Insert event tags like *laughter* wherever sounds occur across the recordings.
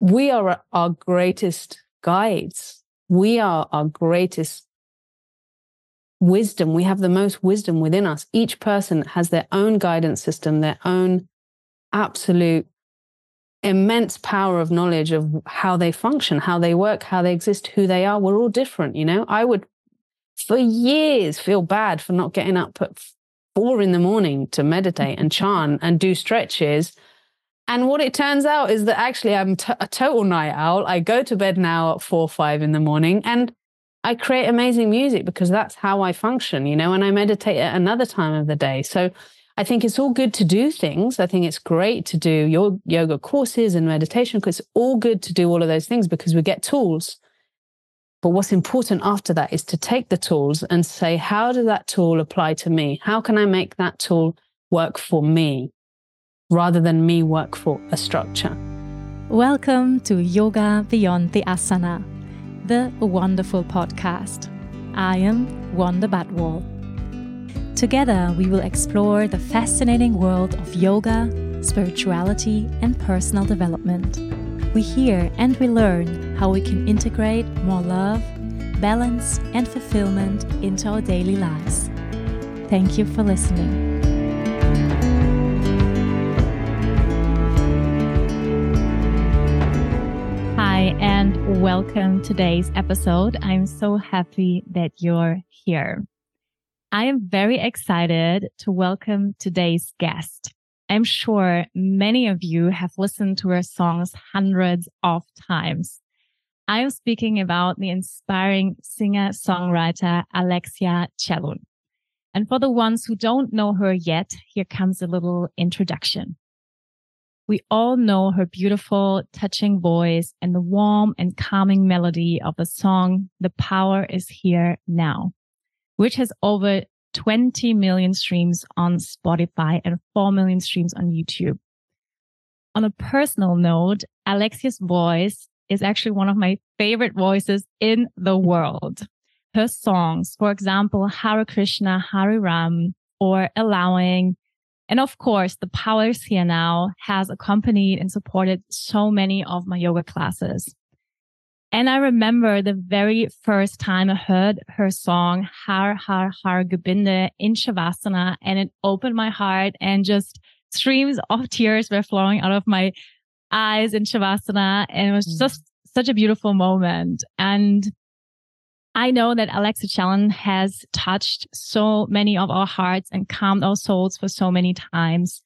we are our greatest guides. We are our greatest wisdom. We have the most wisdom within us. Each person has their own guidance system, their own absolute immense power of knowledge of how they function, how they work, how they exist, who they are. We're all different, you know? I would, for years, feel bad for not getting up at four in the morning to meditate and chant and do stretches. And what it turns out is that actually I'm t- a total night owl. I go to bed now at four, five in the morning and I create amazing music because that's how I function, you know, and I meditate at another time of the day. So I think it's all good to do things. I think it's great to do your yoga courses and meditation because it's all good to do all of those things because we get tools. But what's important after that is to take the tools and say, how does that tool apply to me? How can I make that tool work for me rather than me work for a structure? Welcome to Yoga Beyond the Asana, the wonderful podcast. I am Wanda Badwal. Together, we will explore the fascinating world of yoga, spirituality, and personal development. We hear and we learn how we can integrate more love, balance, and fulfillment into our daily lives. Thank you for listening. Hi, and welcome to today's episode. I'm so happy that you're here. I am very excited to welcome today's guest. I'm sure many of you have listened to her songs hundreds of times. I am speaking about the inspiring singer songwriter Alexia Chellun. And for the ones who don't know her yet, here comes a little introduction. We all know her beautiful, touching voice and the warm and calming melody of the song, The Power is Here Now which has over 20 million streams on Spotify and 4 million streams on YouTube. On a personal note, Alexia's voice is actually one of my favorite voices in the world. Her songs, for example, Hare Krishna, Hare Ram, or Allowing, and of course, The powers Here Now has accompanied and supported so many of my yoga classes. And I remember the very first time I heard her song, Har Har Har Gobinda in Shavasana, and it opened my heart and just streams of tears were flowing out of my eyes in Shavasana. And it was mm. just such a beautiful moment. And I know that Alexia Chellun has touched so many of our hearts and calmed our souls for so many times.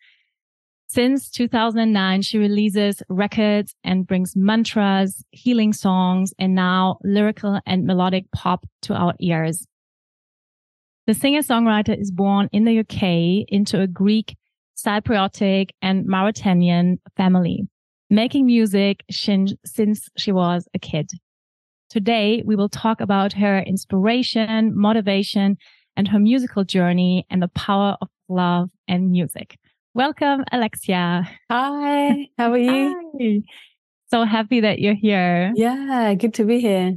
Since 2009, she releases records and brings mantras, healing songs, and now lyrical and melodic pop to our ears. The singer-songwriter is born in the UK into a Greek, Cypriotic, and Mauritanian family, making music since she was a kid. Today, we will talk about her inspiration, motivation, and her musical journey and the power of love and music. Welcome, Alexia. Hi, how are you? Hi. So happy that you're here. Yeah, good to be here.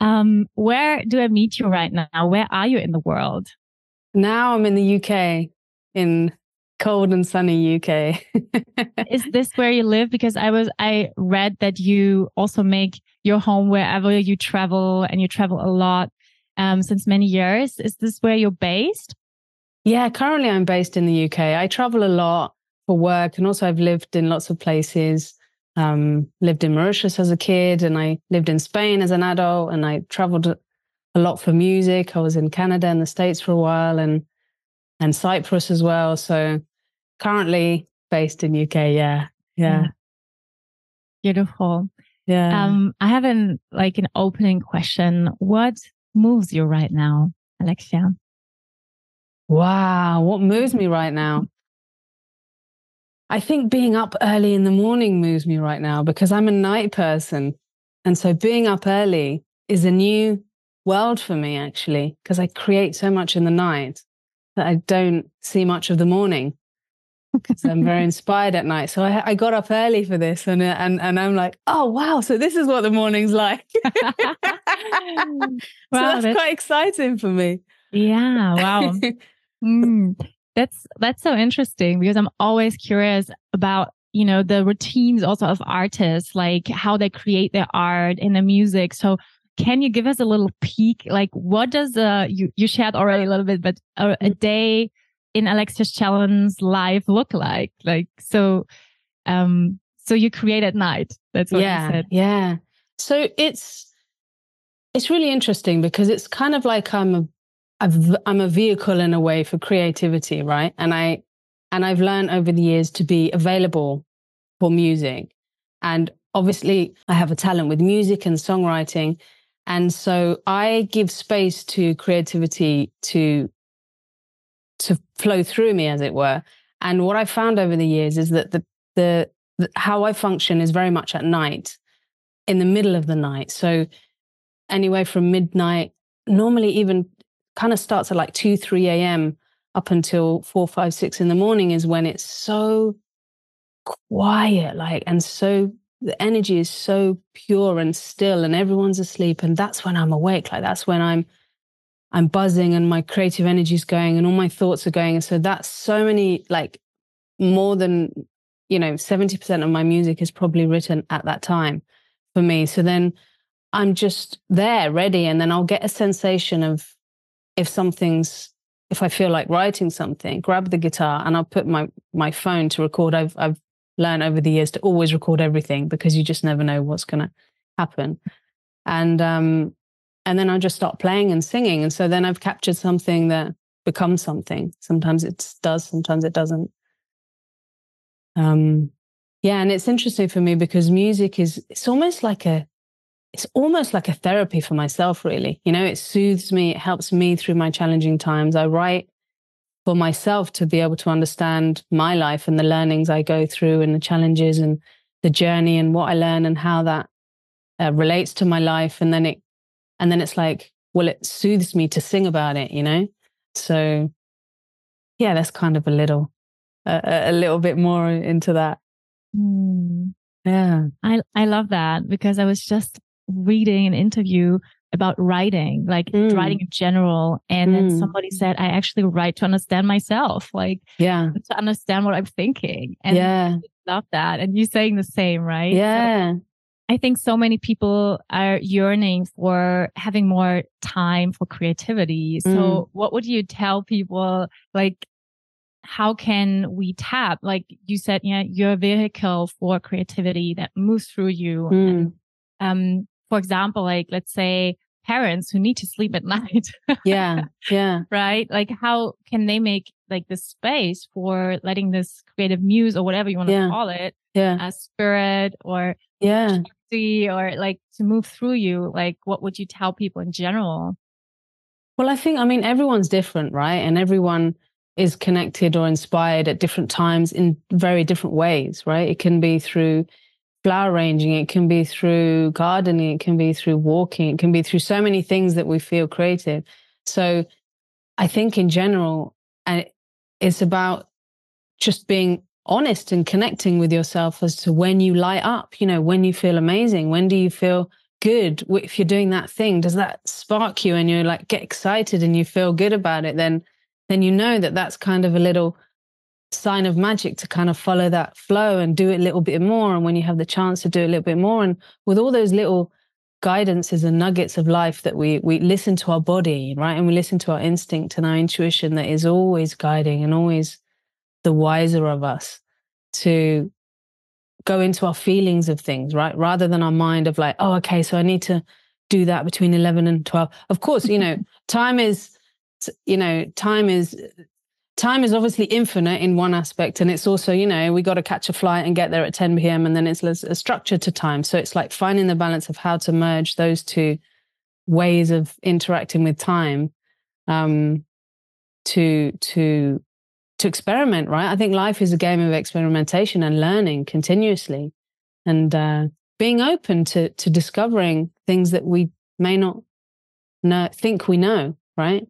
Um, where do I meet you right now? Where are you in the world? Now I'm in the UK, in cold and sunny UK. Is this where you live? Because I was I read that you also make your home wherever you travel and you travel a lot um, since many years. Is this where you're based? Yeah, currently I'm based in the UK. I travel a lot for work and also I've lived in lots of places. Um, lived in Mauritius as a kid and I lived in Spain as an adult and I traveled a lot for music. I was in Canada and the States for a while and and Cyprus as well. So currently based in UK, yeah. Yeah. Beautiful. Yeah. Um, I have an like an opening question. What moves you right now, Alexia? Wow, what moves me right now? I think being up early in the morning moves me right now because I'm a night person. And so being up early is a new world for me, actually, because I create so much in the night that I don't see much of the morning. Because I'm very *laughs* inspired at night. So I, I, got up early for this and, and, and I'm like, oh, wow. So this is what the morning's like. *laughs* wow, so that's, that's quite exciting for me. Yeah. Wow. *laughs* Mm, that's that's so interesting because I'm always curious about you know, the routines also of artists, like how they create their art and the music. So can you give us a little peek? Like what does uh you, you shared already a little bit, but a, a mm-hmm. day in Alexia Chellun's life look like? Like so um so you create at night. That's what yeah, you said. Yeah. So it's it's really interesting because it's kind of like I'm a I've, I'm a vehicle in a way for creativity, right? And I and I've learned over the years to be available for music. And obviously, I have a talent with music and songwriting. And so I give space to creativity to to flow through me, as it were. And what I found over the years is that the the, the how I function is very much at night, in the middle of the night. So anywhere from midnight, normally even kind of starts at like 2, 3 a.m. up until 4, 5, 6 in the morning is when it's so quiet, like, and so the energy is so pure and still, and everyone's asleep. And that's when I'm awake. Like, that's when I'm. I'm buzzing and my creative energy is going and all my thoughts are going. And so that's so many, like more than, you know, 70% of my music is probably written at that time for me. So then I'm just there ready. And then I'll get a sensation of if something's if I feel like writing something, grab the guitar and I'll put my my phone to record. I've I've learned over the years to always record everything because you just never know what's going to happen. And um and then I just start playing and singing. And so then I've captured something that becomes something. Sometimes it does, sometimes it doesn't. Um yeah, and it's interesting for me because music is it's almost like a it's almost like a therapy for myself, really. You know, it soothes me, it helps me through my challenging times. I write for myself to be able to understand my life and the learnings I go through and the challenges and the journey and what I learn and how that uh, relates to my life. And then it, and then it's like, well, it soothes me to sing about it, you know? So yeah, that's kind of a little, uh, a little bit more into that. Mm. Yeah. I, I love that because I was just reading an interview about writing, like mm. writing in general. And mm. then somebody said, I actually write to understand myself, like yeah, to understand what I'm thinking. And yeah. I love that. And you saying the same, right? Yeah. So I think so many people are yearning for having more time for creativity. So mm. what would you tell people like how can we tap like you said yeah your vehicle for creativity that moves through you and, mm. um for example, like let's say parents who need to sleep at *laughs* night. yeah. Yeah. Right. Like how can they make like the space for letting this creative muse or whatever you want to yeah. call it, yeah, a spirit or yeah, or like to move through you? Like what would you tell people in general? Well, I think I mean everyone's different, right? And everyone is connected or inspired at different times in very different ways, right? It can be through flower arranging, it can be through gardening, it can be through walking, it can be through so many things that we feel creative. So I think in general, and it's about just being honest and connecting with yourself as to when you light up, you know, when you feel amazing, when do you feel good if you're doing that thing does that spark you and you're like get excited and you feel good about it then then you know that that's kind of a little sign of magic to kind of follow that flow and do it a little bit more. And when you have the chance to do it a little bit more, and with all those little guidances and nuggets of life that we we listen to our body, right? And we listen to our instinct and our intuition that is always guiding and always the wiser of us to go into our feelings of things, right? Rather than our mind of like, oh, okay, so I need to do that between 11 and 12. Of course, you know, *laughs* time is you know time is time is obviously infinite in one aspect and it's also you know we got to catch a flight and get there at 10 p.m and then it's a structure to time. So it's like finding the balance of how to merge those two ways of interacting with time um to to to experiment right? I think life is a game of experimentation and learning continuously and uh being open to to discovering things that we may not know think we know right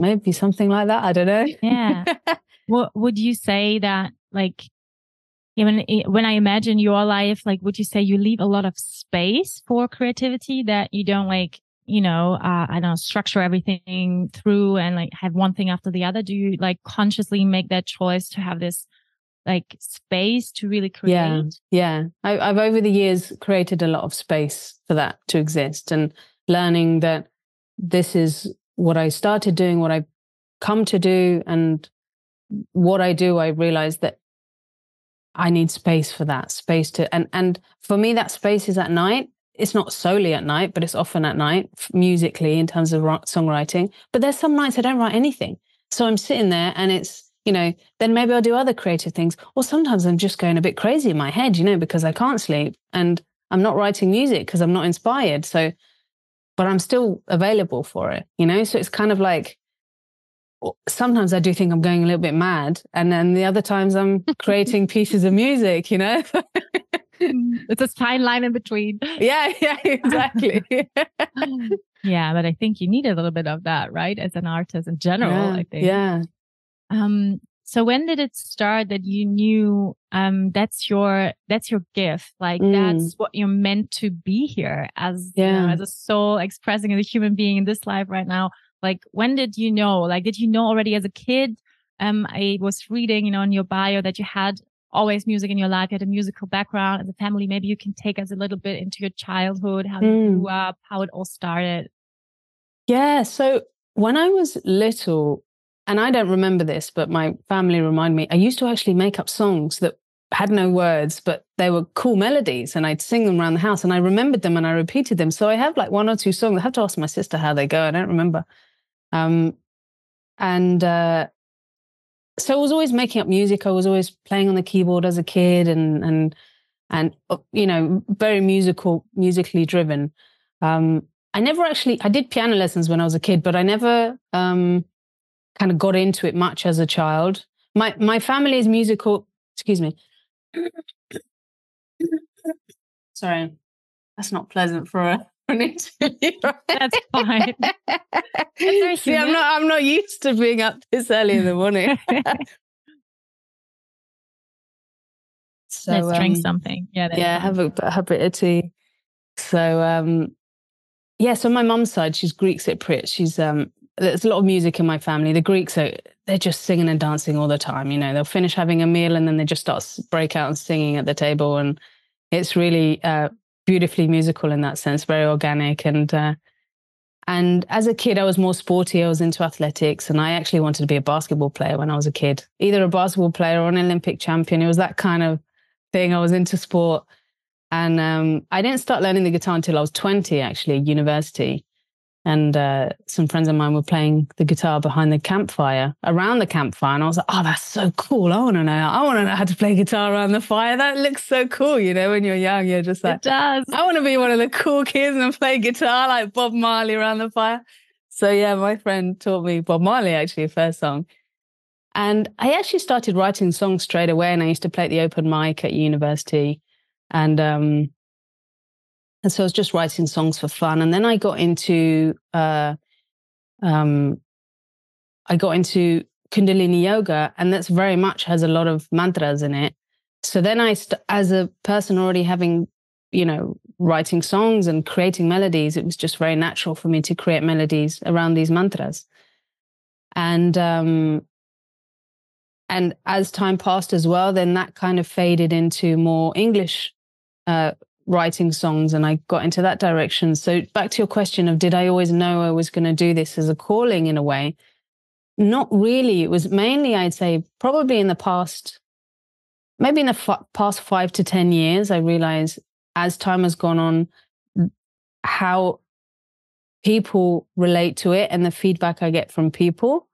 maybe something like that. I don't know. Yeah. *laughs* what would you say that like even when I imagine your life, like would you say you leave a lot of space for creativity that you don't like, you know, uh, I don't know, structure everything through and like have one thing after the other? Do you like consciously make that choice to have this like space to really create. Yeah, yeah. I, I've over the years created a lot of space for that to exist, and learning that this is what I started doing, what I come to do, and what I do. I realized that I need space for that space to, and and for me, that space is at night. It's not solely at night, but it's often at night musically in terms of songwriting. But there's some nights I don't write anything, so I'm sitting there and it's you know, then maybe I'll do other creative things. Or sometimes I'm just going a bit crazy in my head, you know, because I can't sleep and I'm not writing music because I'm not inspired. So, but I'm still available for it, you know? So it's kind of like sometimes I do think I'm going a little bit mad. And then the other times I'm *laughs* creating pieces of music, you know? it's a fine line in between. *laughs* Yeah, yeah, exactly. *laughs* yeah, but I think you need a little bit of that, right? As an artist in general, yeah, I think. Yeah. Um, so when did it start that you knew um that's your that's your gift? Like mm. that's what you're meant to be here as yeah. you know, as a soul expressing as a human being in this life right now. Like when did you know? Like did you know already as a kid? Um i was reading you know in your bio that you had always music in your life. You had a musical background as a family. Maybe you can take us a little bit into your childhood how mm. you grew up how it all started. Yeah so when i was little and I don't remember this, but my family remind me, I used to actually make up songs that had no words, but they were cool melodies and I'd sing them around the house and I remembered them and I repeated them. So I have like one or two songs. I have to ask my sister how they go. I don't remember. Um, and uh, so I was always making up music. I was always playing on the keyboard as a kid and, and, and, uh, you know, very musical, musically driven. Um, I never actually, I did piano lessons when I was a kid, but I never, um, kind of got into it much as a child. My my family is musical. Excuse me. Sorry, that's not pleasant for a, *laughs* an interview. *laughs* That's fine. See, I'm not. I'm not used to being up this early in the morning. *laughs* so let's um, drink something. Yeah, yeah. Have a, have a bit of tea. So um, yeah. So my mum's side, she's Greek Cypriot. She's um, there's a lot of music in my family. The Greeks are they're just singing and dancing all the time. You know, they'll finish having a meal and then they just start break out and singing at the table, and it's really uh, beautifully musical in that sense, very organic. And uh, and as a kid, I was more sporty. I was into athletics, and I actually wanted to be a basketball player when I was a kid, either a basketball player or an Olympic champion. It was that kind of thing. I was into sport, and um, I didn't start learning the guitar until I was twenty, actually, university and uh, some friends of mine were playing the guitar behind the campfire around the campfire. And i was like oh that's so cool. I want to know. I want to know how to play guitar around the fire. That looks so cool. You know when you're young you're just like it does. I want to be one of the cool kids and play guitar like bob marley around the fire. So yeah my friend taught me bob marley actually first song. And i actually started writing songs straight away and i used to play at the open mic at university. And um and so I was just writing songs for fun. And then I got into, uh, um, I got into Kundalini yoga, and that's very much has a lot of mantras in it. So then I, st- as a person already having, you know, writing songs and creating melodies, it was just very natural for me to create melodies around these mantras. And um, and as time passed as well, then that kind of faded into more English uh, writing songs and I got into that direction. So back to your question of did I always know I was going to do this as a calling in a way? Not really. It was mainly, I'd say, probably in the past, maybe in the f- past five to 10 years, I realized as time has gone on, how people relate to it and the feedback I get from people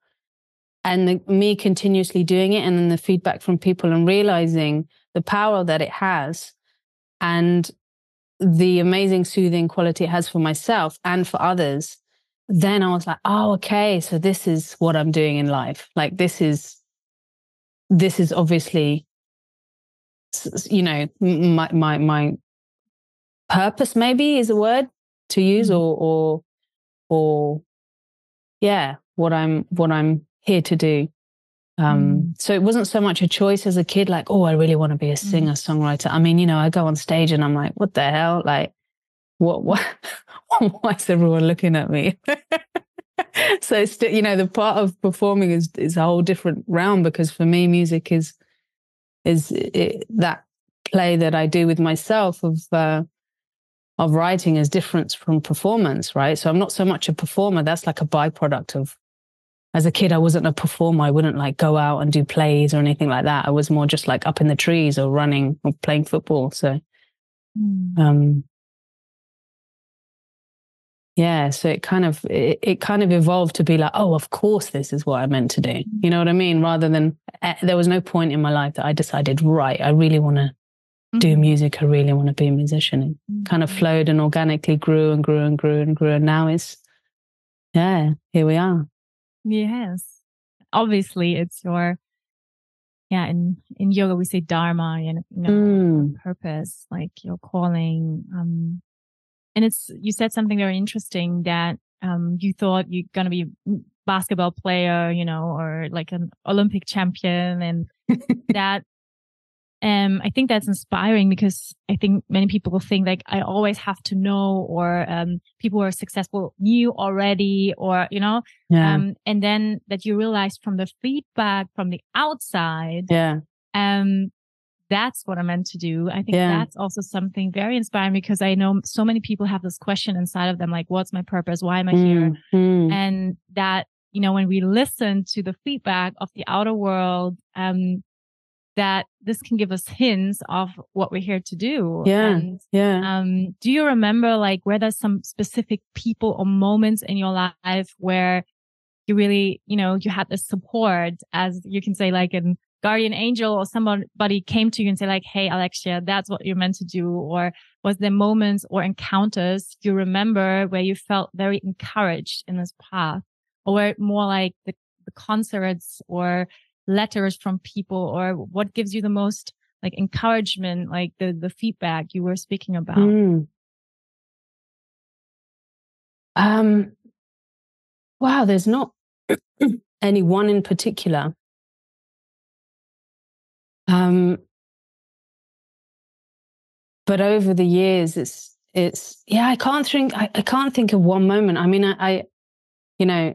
and the, me continuously doing it and then the feedback from people and realizing the power that it has and the amazing soothing quality it has for myself and for others, then I was like, oh, okay, so this is what I'm doing in life. Like this is, this is obviously, you know, my my my purpose maybe is a word to use, mm-hmm. or or or yeah, what I'm what I'm here to do. Um, mm. So it wasn't so much a choice as a kid, like, oh, I really want to be a singer songwriter. I mean, you know, I go on stage and I'm like, what the hell? Like, what, what, *laughs* why is everyone looking at me? *laughs* so still, you know, the part of performing is, is a whole different realm because for me, music is, is it, that play that I do with myself of uh, of writing is different from performance, right? So I'm not so much a performer. That's like a byproduct of. As a kid, I wasn't a performer. I wouldn't like go out and do plays or anything like that. I was more just like up in the trees or running or playing football. So, mm. um, yeah so it kind of it, it, kind of evolved to be like oh of course this is what i meant to do mm. you know what i mean rather than uh, there was no point in my life that i decided right i really want to mm-hmm. do music i really want to be a musician it mm-hmm. kind of flowed and organically grew and grew and grew and grew and now it's yeah here we are yes obviously it's your yeah in in yoga we say dharma and you know mm. purpose like your calling um and it's, you said something very interesting that, um, you thought you're going to be basketball player, you know, or like an Olympic champion and *laughs* that, um, I think that's inspiring because I think many people think like I always have to know or, um, people who are successful knew already or, you know, yeah. um, and then that you realize from the feedback from the outside, yeah. um, that's what I'm meant to do. I think yeah. that's also something very inspiring because I know so many people have this question inside of them, like, what's my purpose? Why am I here? Mm-hmm. And that, you know, when we listen to the feedback of the outer world, um, that this can give us hints of what we're here to do. Yeah. And, yeah. Um, do you remember like where there's some specific people or moments in your life where you really, you know, you had this support as you can say like in guardian angel or somebody came to you and say like, Hey, Alexia, that's what you're meant to do? Or was there moments or encounters you remember where you felt very encouraged in this path or were it more like the, the concerts or letters from people or what gives you the most like encouragement, like the, the feedback you were speaking about? Mm. Um, wow, there's not *clears throat* any one in particular. Um, but over the years, it's it's yeah. I can't think. I, I can't think of one moment. I mean, I, I you know,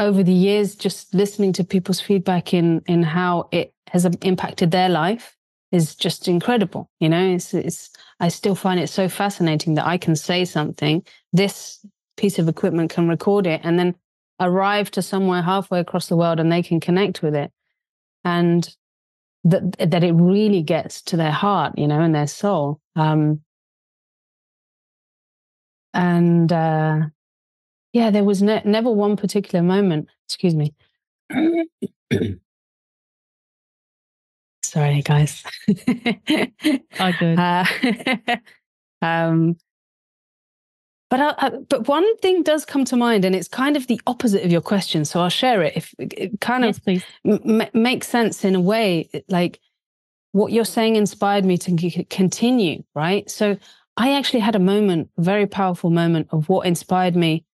over the years, just listening to people's feedback in in how it has impacted their life is just incredible. You know, it's it's. I still find it so fascinating that I can say something. This piece of equipment can record it, and then arrive to somewhere halfway across the world, and they can connect with it. And that that it really gets to their heart, you know, and their soul. Um, and uh, yeah, there was ne- never one particular moment. Excuse me. *coughs* Sorry, guys. oh, good. *laughs* Uh, *laughs* um, but I, I, but one thing does come to mind, and it's kind of the opposite of your question. So I'll share it. If it kind yes, of m- makes sense in a way, like what you're saying inspired me to c- continue. Right. So I actually had a moment, a very powerful moment of what inspired me,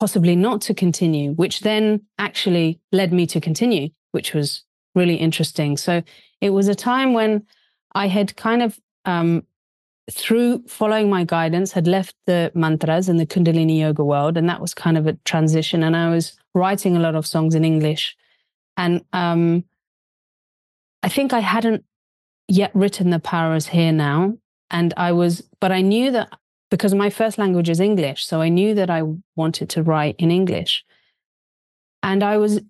possibly not to continue, which then actually led me to continue, which was really interesting. So it was a time when I had kind of um, through following my guidance, had left the mantras and the Kundalini yoga world. And that was kind of a transition. And I was writing a lot of songs in English. And um, I think I hadn't yet written The Power is Here Now. And I was, but I knew that because my first language is English. So I knew that I wanted to write in English. And I was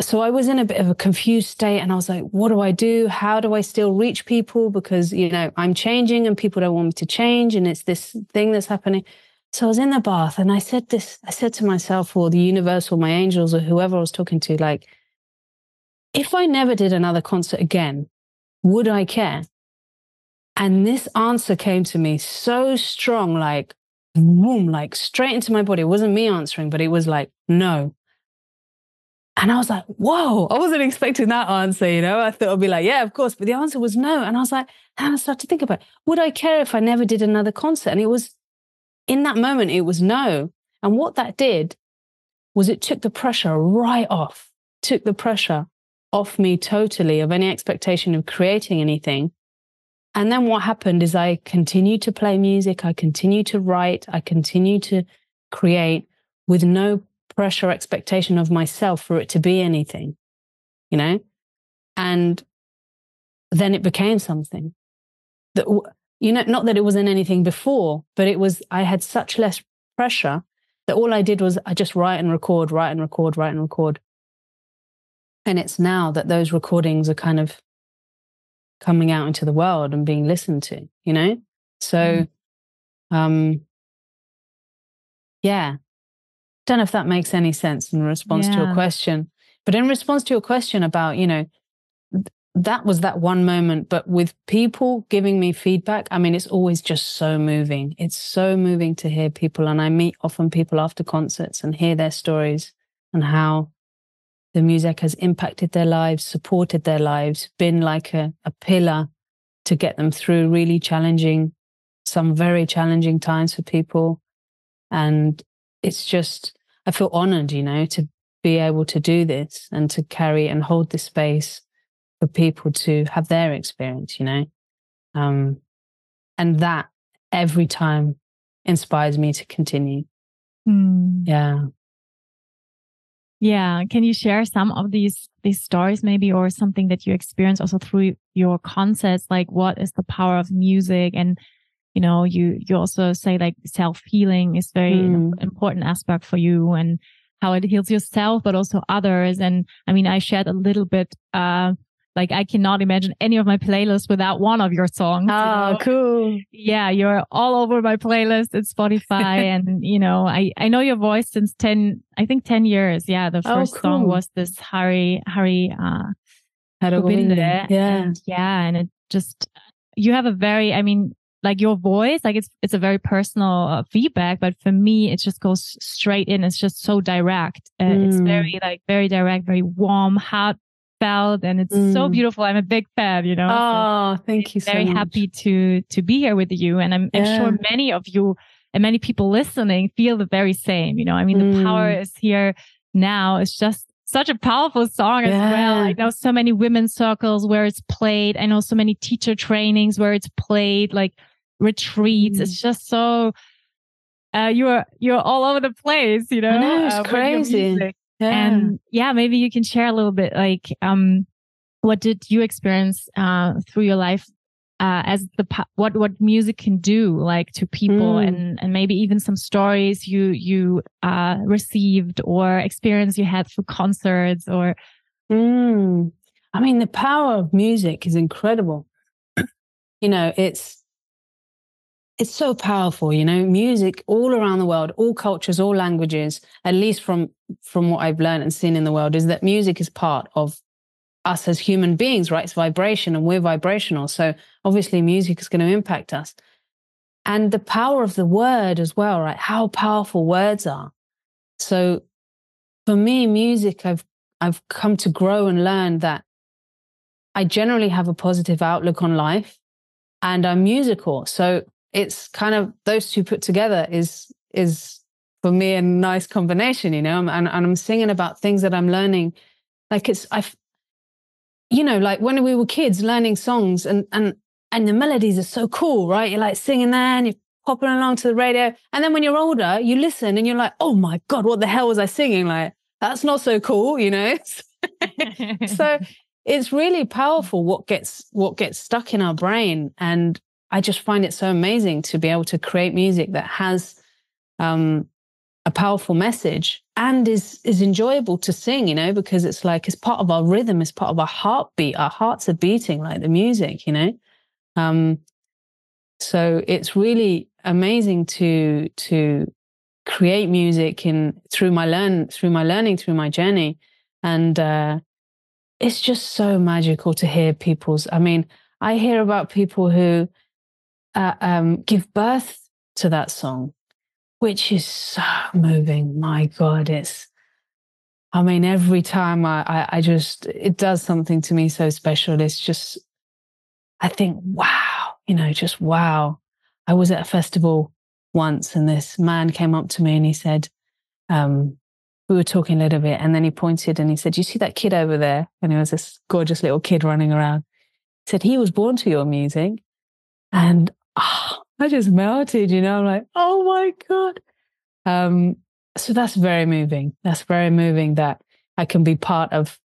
so I was in a bit of a confused state and I was like, what do I do? How do I still reach people? Because, you know, I'm changing and people don't want me to change. And it's this thing that's happening. So I was in the bath and I said this, I said to myself or the universe or my angels or whoever I was talking to, like, if I never did another concert again, would I care? And this answer came to me so strong, like, boom, like straight into my body. It wasn't me answering, but it was like, no, and I was like, whoa, I wasn't expecting that answer, you know. I thought I'd be like, yeah, of course. But the answer was no. And I was like, and I started to think about it. Would I care if I never did another concert? And it was in that moment, it was no. And what that did was it took the pressure right off, took the pressure off me totally of any expectation of creating anything. And then what happened is I continued to play music, I continued to write, I continued to create with no pressure expectation of myself for it to be anything, you know? And then it became something that, you know, not that it wasn't anything before, but it was, I had such less pressure that all I did was I just write and record, write and record, write and record. And it's now that those recordings are kind of coming out into the world and being listened to, you know? So, mm. um, yeah. Don't know if that makes any sense in response yeah. to your question. But in response to your question about, you know, that was that one moment. But with people giving me feedback, I mean, it's always just so moving. It's so moving to hear people. And I meet often people after concerts and hear their stories and how the music has impacted their lives, supported their lives, been like a, a pillar to get them through really challenging, some very challenging times for people. And it's just, I feel honored, you know, to be able to do this and to carry and hold this space for people to have their experience, you know? Um, and that every time inspires me to continue. Mm. Yeah. Yeah. Can you share some of these these stories maybe or something that you experience also through your concerts? Like what is the power of music? And you know, you you also say like self-healing is very mm. important aspect for you and how it heals yourself, but also others. And I mean, I shared a little bit uh like I cannot imagine any of my playlists without one of your songs. Oh, you know? cool. Yeah, you're all over my playlist at Spotify. *laughs* and, you know, I, I know your voice since 10, I think 10 years. Yeah. The oh, first oh, cool. song was this Hari, Hari, uh, Yeah. And, yeah. And it just, you have a very, I mean, like your voice, like it's, it's a very personal uh, feedback, but for me, it just goes straight in. It's just so direct. Uh, mm. It's very like very direct, very warm, heart and it's mm. so beautiful. I'm a big fan, you know. Oh, so thank you so Very much. happy to to be here with you. And I'm, yeah. I'm, sure many of you and many people listening feel the very same. You know, I mean, mm. the power is here now. It's just such a powerful song as well. I know so many women's circles where it's played. I know so many teacher trainings where it's played, like retreats. Mm. It's just so uh, you're you're all over the place, you know. know it's uh, crazy. Yeah. And yeah, maybe you can share a little bit like um what did you experience uh through your life uh, as the what what music can do like to people mm. and and maybe even some stories you you uh received or experience you had through concerts or mm. I mean the power of music is incredible *clears throat* you know it's it's so powerful you know? Music all around the world all cultures all languages at least from from what i've learned and seen in the world is that music is part of us as human beings right? It's vibration and we're vibrational. So obviously music is going to impact us. And the power of the word as well right? How powerful words are. So for me music i've i've come to grow and learn that i generally have a positive outlook on life and i'm musical. So it's kind of those two put together is is for me a nice combination, you know. And, and I'm singing about things that I'm learning. Like it's I, you know, like when we were kids learning songs and and and the melodies are so cool, right? You're like singing there and you're popping along to the radio. And then when you're older, you listen and you're like, oh my God, what the hell was I singing? Like, that's not so cool, you know? *laughs* so *laughs* it's really powerful what gets what gets stuck in our brain. And I just find it so amazing to be able to create music that has um, a powerful message and is is enjoyable to sing, you know, because it's like it's part of our rhythm, it's part of our heartbeat. Our hearts are beating like the music, you know. Um, so it's really amazing to to create music in through my learn through my learning through my journey, and uh, it's just so magical to hear people's. I mean, I hear about people who uh, um, give birth to that song, which is so moving. My God, it's, I mean, every time I, I, I just, it does something to me so special. It's just, I think, wow, you know, just wow. I was at a festival once and this man came up to me and he said, um, we were talking a little bit and then he pointed and he said, you see that kid over there? And it was this gorgeous little kid running around. He said, he was born to your music. And oh, *sighs* I just melted, you know, I'm like, oh my God. Um, so that's very moving. That's very moving that I can be part of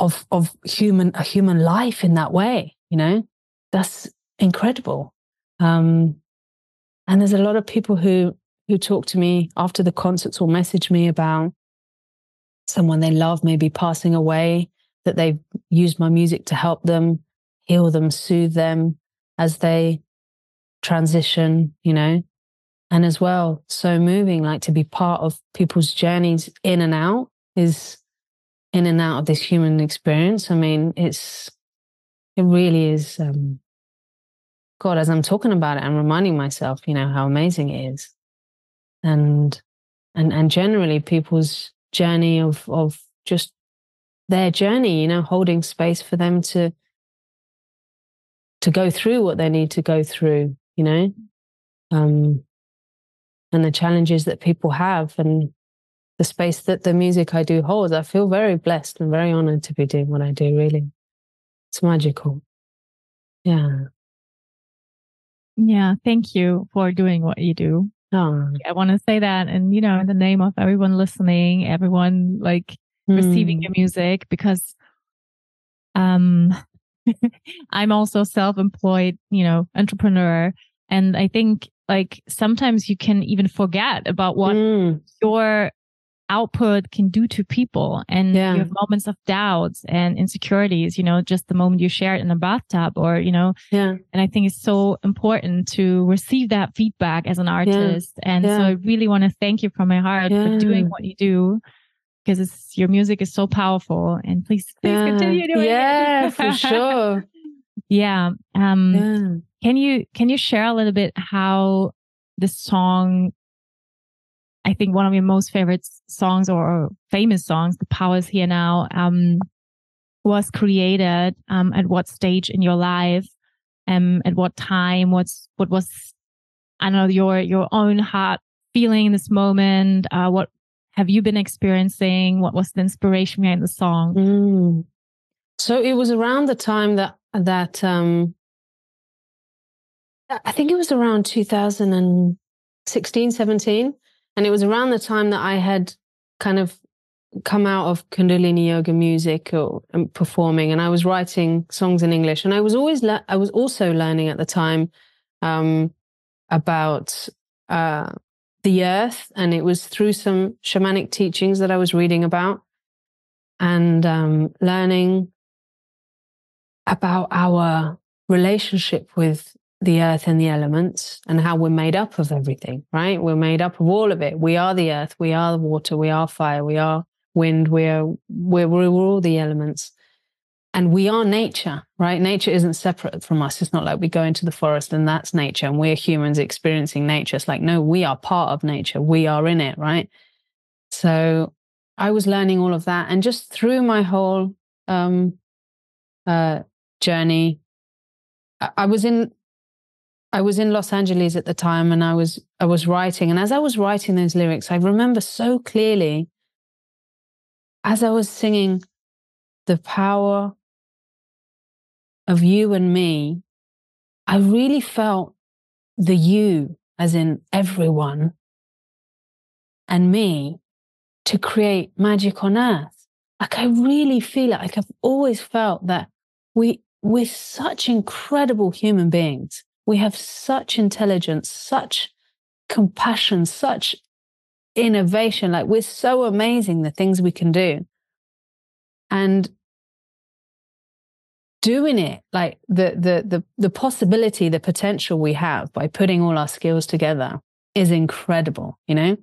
of of human a human life in that way you know that's incredible um and there's a lot of people who who talk to me after the concerts or message me about someone they love maybe passing away that they've used my music to help them heal them soothe them as they transition you know and as well so moving like to be part of people's journeys in and out is in and out of this human experience. I mean, it's it really is. Um, God, as I'm talking about it, I'm reminding myself, you know, how amazing it is, and and and generally people's journey of of just their journey, you know, holding space for them to to go through what they need to go through, you know, um, and the challenges that people have, and the space that the music I do holds, I feel very blessed and very honored to be doing what I do, really. It's magical. Yeah. Yeah. Thank you for doing what you do. Oh. I want to say that. And, you know, in the name of everyone listening, everyone like mm. receiving your music, because um, *laughs* I'm also self employed, you know, entrepreneur. And I think like sometimes you can even forget about what mm. your output can do to people and yeah. you have moments of doubts and insecurities you know just the moment you share it in a bathtub or you know yeah and i think it's so important to receive that feedback as an artist yeah. and yeah. so i really want to thank you from my heart for doing what you do because it's your music is so powerful and please please continue doing yeah, it. Yeah for sure. *laughs* Yeah um can you can you share a little bit how the song I think one of your most favorite songs or famous songs, The Power is Here Now, um, was created um, at what stage in your life, um, at what time, what's what was I don't know your your own heart feeling in this moment, uh, what have you been experiencing? What was the inspiration behind the song? Mm. So it was around the time that that um, I think it was around 2016, 17 and it was around the time that I had kind of come out of Kundalini yoga music or um, performing, and I was writing songs in English. And I was always, le- I was also learning at the time um, about uh, the earth, and it was through some shamanic teachings that I was reading about and um, learning about our relationship with the earth and the elements and how we're made up of everything, right? We're made up of all of it. We are the earth, we are the water, we are fire, we are wind, we're, we're, we're all the elements. And we are nature, right? Nature isn't separate from us. It's not like we go into the forest and that's nature and we're humans experiencing nature. It's like, no, we are part of nature. We are in it, right? So I was learning all of that. And just through my whole um, uh, journey, I was in I was in Los Angeles at the time and I was I was writing and as I was writing those lyrics I remember so clearly as I was singing the power of you and me I really felt the you as in everyone and me to create magic on earth like I really feel it like I've always felt that we we're such incredible human beings we have such intelligence, such compassion, such innovation. Like we're so amazing, the things we can do. And doing it, like the, the, the, the possibility, the potential we have by putting all our skills together is incredible, you know?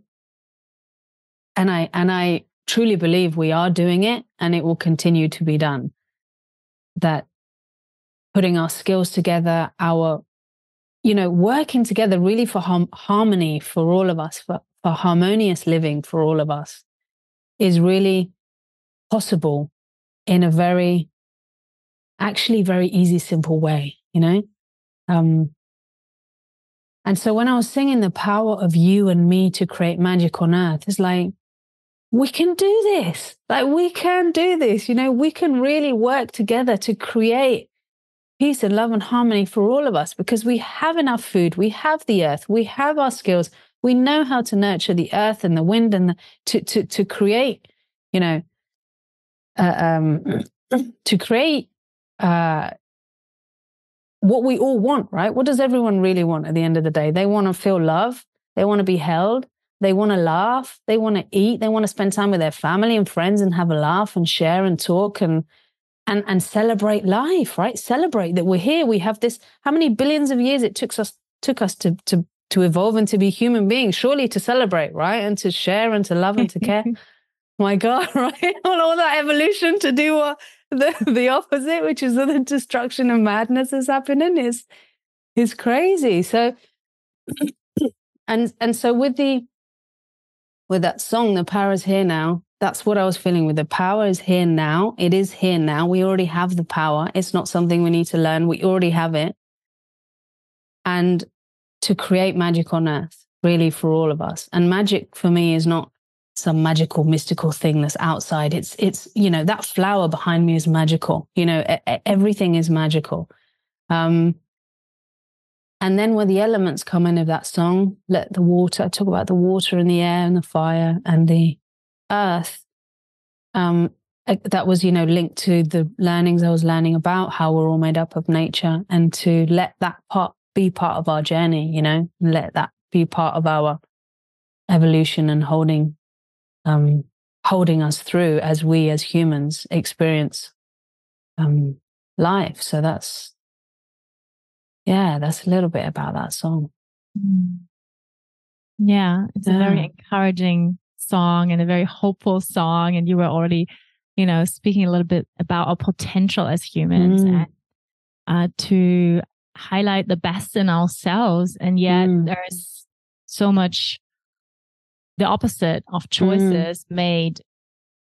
And I, and I truly believe we are doing it and it will continue to be done. That putting our skills together, our you know, working together really for harmony for all of us, for, for harmonious living for all of us is really possible in a very, actually very easy, simple way, you know? Um, and so when I was singing the power of you and me to create magic on earth, it's like, we can do this. Like we can do this. You know, we can really work together to create peace and love and harmony for all of us because we have enough food, we have the earth, we have our skills, we know how to nurture the earth and the wind and the, to to to create, you know, uh, um, *clears throat* to create uh, what we all want, right? What does everyone really want at the end of the day? They want to feel love. They want to be held. They want to laugh. They want to eat. They want to spend time with their family and friends and have a laugh and share and talk and and and celebrate life, right? Celebrate that we're here. We have this. How many billions of years it took us took us to to to evolve and to be human beings? Surely to celebrate, right? And to share and to love and to care. *laughs* My God, *laughs* right? all, all that evolution to do what *laughs* the the opposite, which is the destruction and madness is happening, is is crazy. So, *clears throat* and and so with the with that song, the power is here now. That's what I was feeling with the power is here now. It is here now. We already have the power. It's not something we need to learn. We already have it. And to create magic on earth, really for all of us. And magic for me is not some magical mystical thing that's outside. It's it's you know that flower behind me is magical. You know everything is magical. Um and then when the elements come in of that song let the water I talk about the water and the air and the fire and the earth. Um that was you know linked to the learnings i was learning about how we're all made up of nature and to let that part be part of our journey you know let that be part of our evolution and holding um, holding us through as we as humans experience um, life. So that's, yeah, that's a little bit about that song. Mm. Yeah, it's yeah. a very encouraging song and a very hopeful song. And you were already, you know, speaking a little bit about our potential as humans mm. and uh, to highlight the best in ourselves. And yet mm. there's so much the opposite of mm. choices mm. made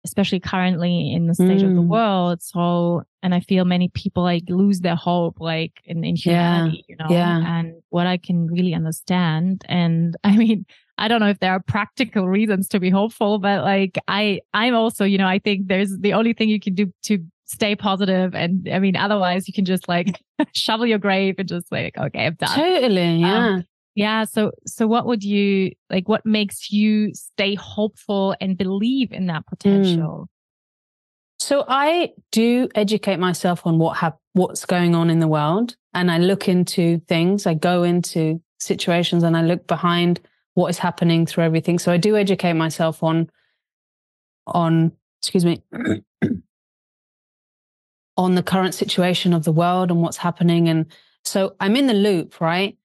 especially currently in the state mm. of the mm. world so and i feel many people like lose their hope like in, in humanity yeah. you know yeah. and what i can really understand and *laughs* i mean i don't know if there are practical reasons to be hopeful but like i i'm also you know i think there's the only thing you can do to stay positive and i mean otherwise you can just like *laughs* shovel your grave and just like okay i'm done totally yeah um, yeah. So, so what would you like? What makes you stay hopeful and believe in that hmm. potential? Mm. So I do educate myself on what hap- what's going on in the world, and I look into things. I go into situations and I look behind what is happening through everything. So I do educate myself on on excuse me *clears throat* on the current situation of the world and what's happening and so I'm in the loop, right?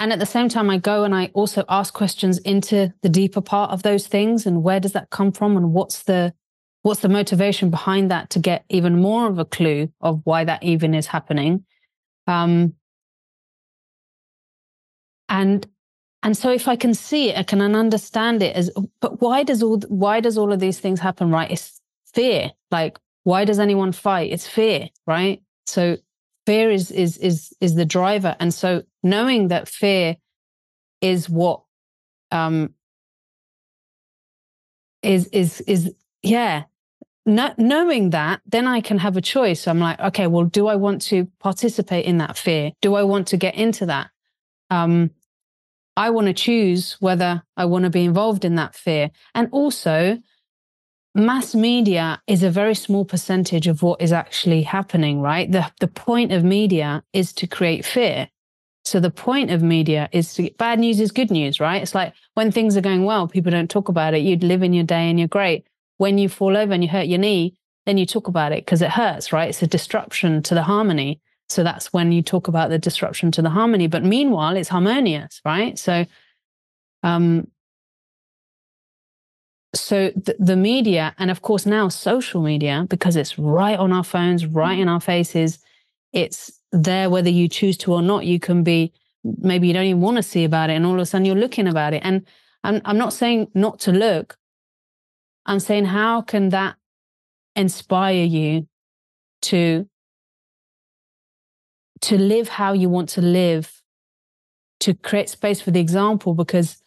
And at the same time, I go and I also ask questions into the deeper part of those things and where does that come from and what's the what's the motivation behind that to get even more of a clue of why that even is happening. Um, and and so if I can see it, I can understand it as but why does all why does all of these things happen, right? It's fear. Like, why does anyone fight? It's fear, right? So fear is is is is the driver. And so knowing that fear is what um is is is yeah. No, knowing that then i can have a choice. I'm like okay well do i want to participate in that fear? Do i want to get into that? Um i want to choose whether i want to be involved in that fear. And also mass media is a very small percentage of what is actually happening, right? The, the point of media is to create fear. So the point of media is to bad news is good news, right? It's like when things are going well, people don't talk about it. You'd live in your day and you're great. When you fall over and you hurt your knee, then you talk about it because it hurts, right? It's a disruption to the harmony. So that's when you talk about the disruption to the harmony. But meanwhile, it's harmonious, right? So um, so the, the, media and of course now social media because it's right on our phones right in our faces it's there whether you choose to or not. You can be maybe you don't even want to see about it and all of a sudden you're looking about it. And i'm, I'm not saying not to look. I'm saying how can that inspire you to to live how you want to live to create space for the example? Because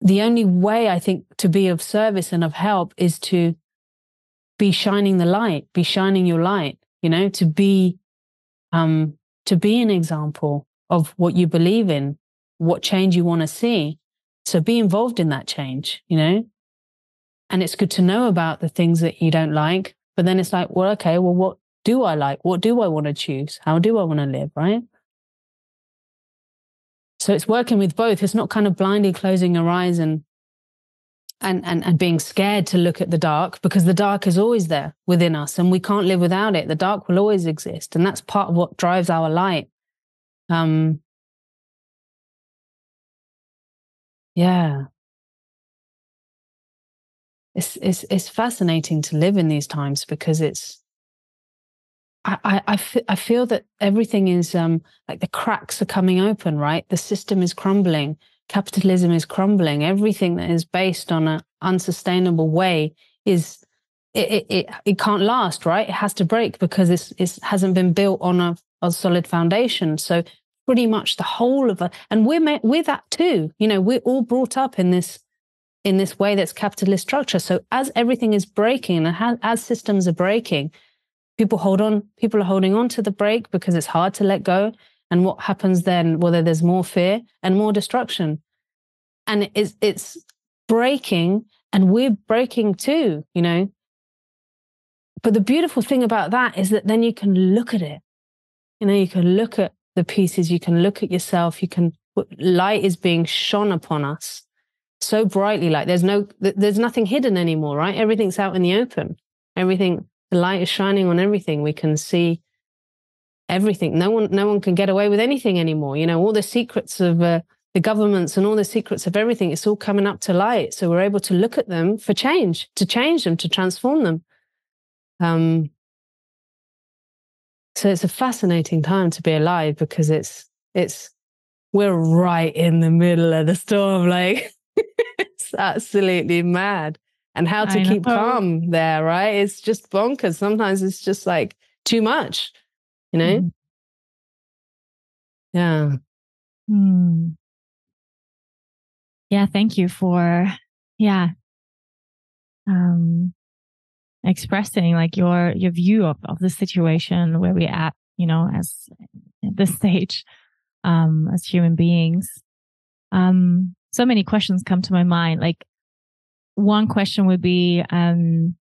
the only way I think to be of service and of help is to be shining the light, be shining your light, you know, to be, um, to be an example of what you believe in, what change you want to see. So be involved in that change, you know, and it's good to know about the things that you don't like, But then it's like, well, okay, well, what do I like? What do I want to choose? How do I want to live? Right. So it's working with both. It's not kind of blindly closing your eyes and and, and and being scared to look at the dark because the dark is always there within us and we can't live without it. The dark will always exist. And that's part of what drives our light. Um yeah. It's it's it's fascinating to live in these times because it's I, feel that everything is um, like the cracks are coming open, right? The system is crumbling. Capitalism is crumbling. Everything that is based on an unsustainable way is it, it, it, it can't last, right? It has to break because it's, it hasn't been built on a, a solid foundation. So pretty much the whole of it, and we're we're that too. You know, we're all brought up in this in this way that's capitalist structure. So as everything is breaking and as systems are breaking, people hold on, people are holding on to the break because it's hard to let go. And what happens then? Well, there's more fear and more destruction. And it's, it's breaking and we're breaking too, you know. But the beautiful thing about that is that then you can look at it. You know, you can look at the pieces, you can look at yourself, you can, light is being shone upon us so brightly. Like there's no, there's nothing hidden anymore, right? Everything's out in the open. Everything the light is shining on everything. We can see everything. No one, no one can get away with anything anymore. You know, all the secrets of uh, the governments and all the secrets of everything. It's all coming up to light. So we're able to look at them for change, to change them, to transform them. Um, so it's a fascinating time to be alive because it's it's we're right in the middle of the storm. Like *laughs* it's absolutely mad and how to I keep know. calm there, right? It's just bonkers. Sometimes it's just like too much, you know? Mm. Yeah. Mm. Yeah, thank you for yeah. Um expressing like your your view of, of the situation where we're at, you know, as at this stage, um, as human beings. Um, so many questions come to my mind. Like one question would be, um,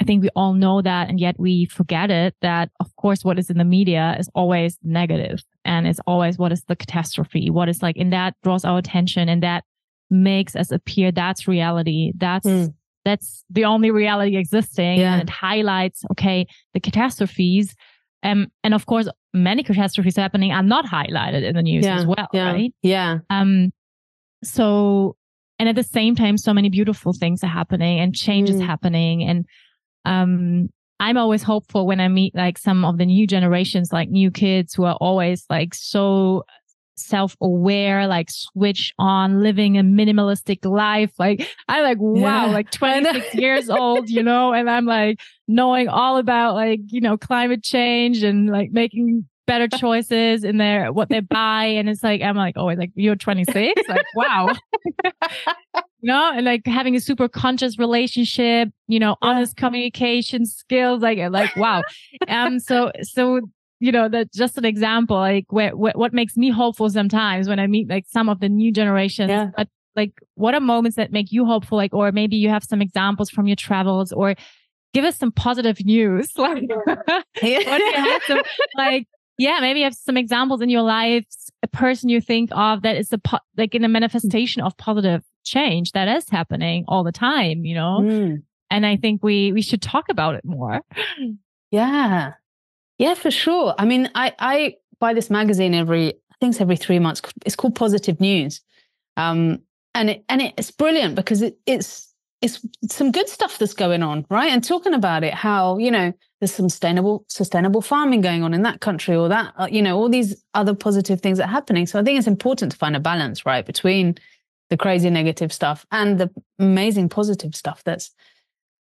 I think we all know that, and yet we forget it that, of course, what is in the media is always negative and it's always what is the catastrophe, what is like, and that draws our attention and that makes us appear that's reality. That's, mm. that's the only reality existing. Yeah. And it highlights, okay, the catastrophes. Um, and of course, many catastrophes happening are not highlighted in the news yeah. as well, yeah. right? Yeah. Um, so and at the same time so many beautiful things are happening and change mm. is happening and um i'm always hopeful when i meet like some of the new generations like new kids who are always like so self-aware like switch on living a minimalistic life like i'm like wow yeah. like 26 years old you know and i'm like knowing all about like you know climate change and like making better *laughs* choices in their what they buy. And it's like, I'm like, oh, like you're 26. Like, wow. *laughs* *laughs* you know, and like having a super conscious relationship, you know, yeah. honest communication skills. Like, like, wow. um, so, so, you know, that's just an example, like where, where, what makes me hopeful sometimes when I meet like some of the new generations, yeah. but like what are moments that make you hopeful? Like, or maybe you have some examples from your travels or give us some positive news. Like, what do you have some, like, yeah, maybe you have some examples in your life, a person you think of that is a po- like in a manifestation of positive change that is happening all the time, you know? Mm. And I think we we should talk about it more. Yeah. Yeah, for sure. I mean, I I buy this magazine every I think it's every 3 months. It's called Positive News. Um and it and it's brilliant because it, it's it's some good stuff that's going on, right? And talking about it, how you know there's some sustainable sustainable farming going on in that country, or that uh, you know all these other positive things that are happening. So I think it's important to find a balance, right, between the crazy negative stuff and the amazing positive stuff that's.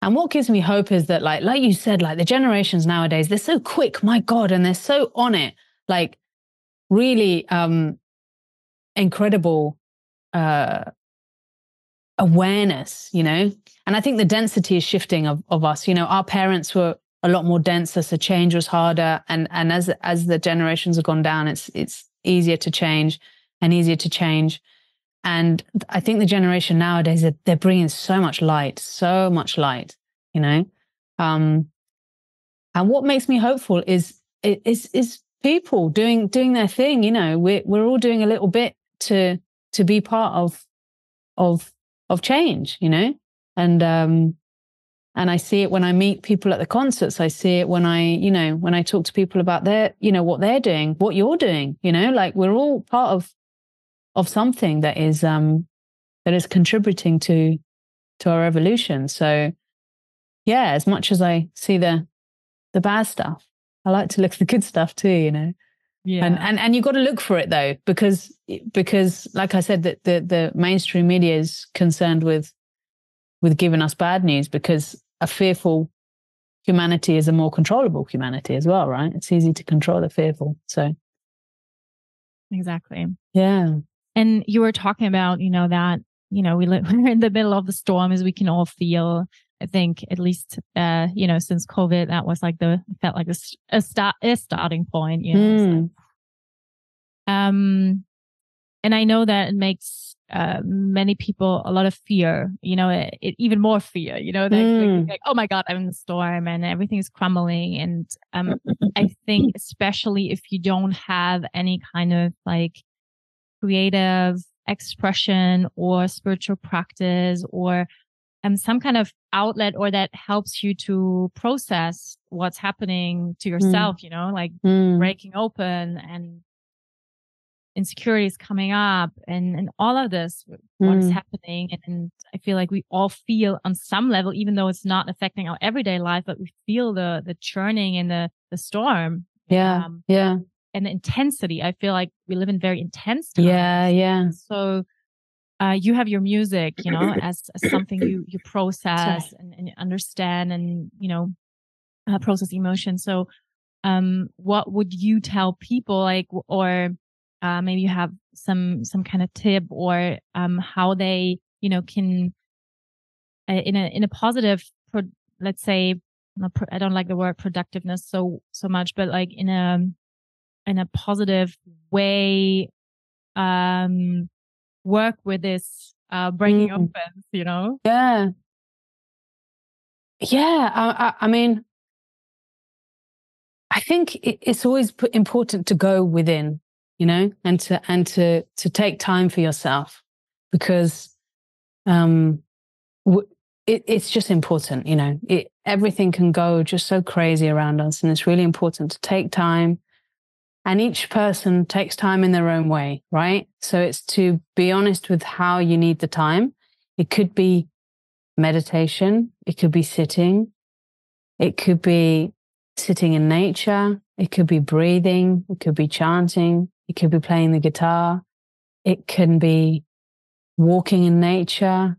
And what gives me hope is that, like, like you said, like the generations nowadays, they're so quick, my God, and they're so on it, like really um incredible uh awareness, you know? And I think the density is shifting of, of us. You know, our parents were a lot more denser, so change was harder. And and as as the generations have gone down, it's it's easier to change and easier to change. And I think the generation nowadays they're, they're bringing so much light, so much light. You know, um, and what makes me hopeful is is is people doing doing their thing. You know, we're we're all doing a little bit to to be part of of of change. You know, and um, and I see it when I meet people at the concerts. I see it when I, you know, when I talk to people about their, you know, what they're doing, what you're doing. You know, like we're all part of of something that is um that is contributing to to our evolution. So yeah, as much as I see the the bad stuff, I like to look at the good stuff too, you know. Yeah. And and and you got to look for it though, because because like I said, that the the mainstream media is concerned with with giving us bad news because a fearful humanity is a more controllable humanity as well, right? It's easy to control the fearful. So exactly. Yeah. And you were talking about, you know, that, you know, we live, *laughs* we're in the middle of the storm as we can all feel. I think at least, uh, you know, since COVID, that was like the, felt like a, a start, a starting point, you know. Mm. So, um, and I know that it makes uh, many people a lot of fear, you know, it, it, even more fear, you know, mm. like, oh my God, I'm in the storm and everything is crumbling. And um, I think, *laughs* especially if you don't have any kind of like creative expression or spiritual practice or um, some kind of outlet or that helps you to process what's happening to mm. yourself, mm. you know, like mm. breaking open and insecurities coming up and, and all of this, mm. what is mm. happening. And, and, I feel like we all feel on some level, even though it's not affecting our everyday life, but we feel the, the churning and the, the storm. Yeah. Um, yeah and the intensity. I feel like we live in very intense times. Yeah, yeah. So uh, you have your music, you know, *clears throat* as, as something you you process and, and, understand, and you know, uh, process emotion. So, um, what would you tell people, like, or uh, maybe you have some some kind of tip, or um, how they, you know, can uh, in a in a positive, pro- let's say, I don't like the word productiveness so so much, but like in a in a positive way um work with this uh breaking mm. open you know yeah yeah I, I, mean i think it's always important to go within you know and to and to to take time for yourself because um it, it's just important you know it, everything can go just so crazy around us and it's really important to take time and each person takes time in their own way, right? So it's to be honest with how you need the time. It could be meditation. It could be sitting. It could be sitting in nature. It could be breathing. It could be chanting. It could be playing the guitar. It can be walking in nature.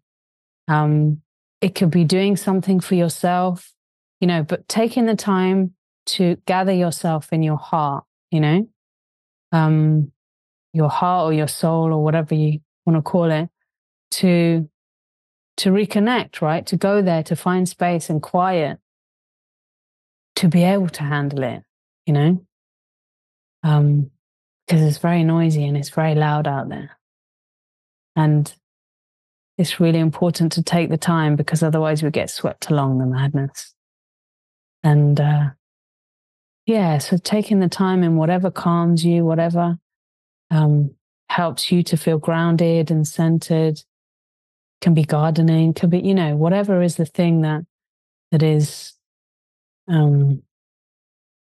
Um, it could be doing something for yourself, you know, but taking the time to gather yourself in your heart you know, um, your heart or your soul or whatever you want to call it, to to reconnect, right? To go there, to find space and quiet, to be able to handle it, you know, um, because it's very noisy and it's very loud out there, and it's really important to take the time because otherwise we get swept along the madness. And uh, yeah, so taking the time in whatever calms you, whatever um, helps you to feel grounded and centered, can be gardening, can be, you know, whatever is the thing that that is um,